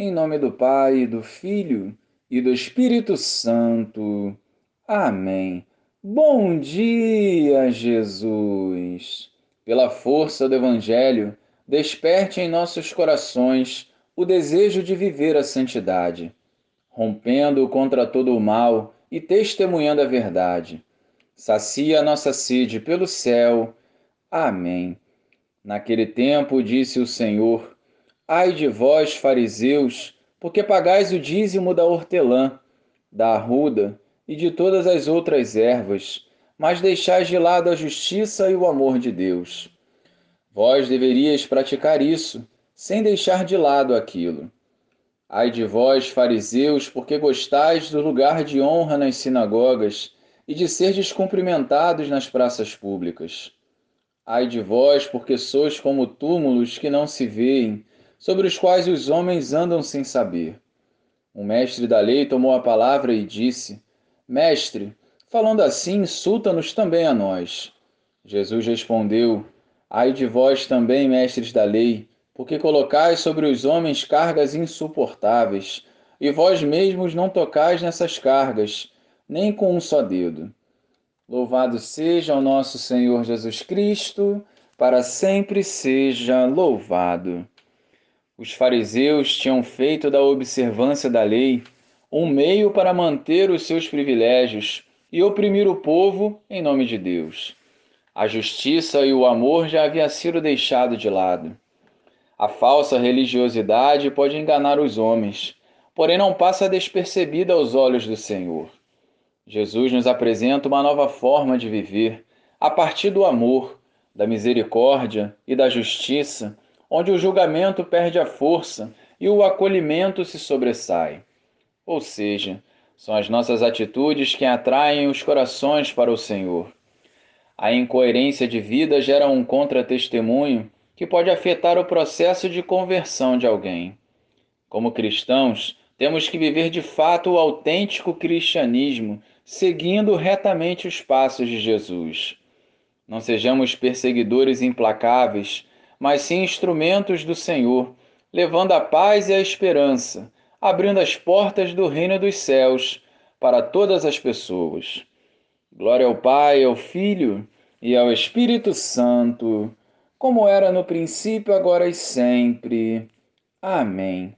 Em nome do Pai, do Filho e do Espírito Santo. Amém. Bom dia, Jesus! Pela força do Evangelho, desperte em nossos corações o desejo de viver a santidade, rompendo contra todo o mal e testemunhando a verdade. Sacia nossa sede pelo céu. Amém. Naquele tempo disse o Senhor: Ai de vós, fariseus, porque pagais o dízimo da hortelã, da arruda e de todas as outras ervas, mas deixais de lado a justiça e o amor de Deus. Vós deveríeis praticar isso, sem deixar de lado aquilo. Ai de vós, fariseus, porque gostais do lugar de honra nas sinagogas e de ser descumprimentados nas praças públicas. Ai de vós, porque sois como túmulos que não se veem, sobre os quais os homens andam sem saber. O mestre da lei tomou a palavra e disse: Mestre, falando assim, insulta-nos também a nós. Jesus respondeu: Ai de vós também, mestres da lei, porque colocais sobre os homens cargas insuportáveis, e vós mesmos não tocais nessas cargas, nem com um só dedo. Louvado seja o nosso Senhor Jesus Cristo, para sempre seja louvado. Os fariseus tinham feito da observância da lei um meio para manter os seus privilégios e oprimir o povo em nome de Deus. A justiça e o amor já haviam sido deixados de lado. A falsa religiosidade pode enganar os homens, porém não passa despercebida aos olhos do Senhor. Jesus nos apresenta uma nova forma de viver, a partir do amor, da misericórdia e da justiça onde o julgamento perde a força e o acolhimento se sobressai. Ou seja, são as nossas atitudes que atraem os corações para o Senhor. A incoerência de vida gera um contratestemunho que pode afetar o processo de conversão de alguém. Como cristãos, temos que viver de fato o autêntico cristianismo, seguindo retamente os passos de Jesus. Não sejamos perseguidores implacáveis, mas sim instrumentos do Senhor, levando a paz e a esperança, abrindo as portas do reino dos céus para todas as pessoas. Glória ao Pai, ao Filho e ao Espírito Santo, como era no princípio, agora e sempre. Amém.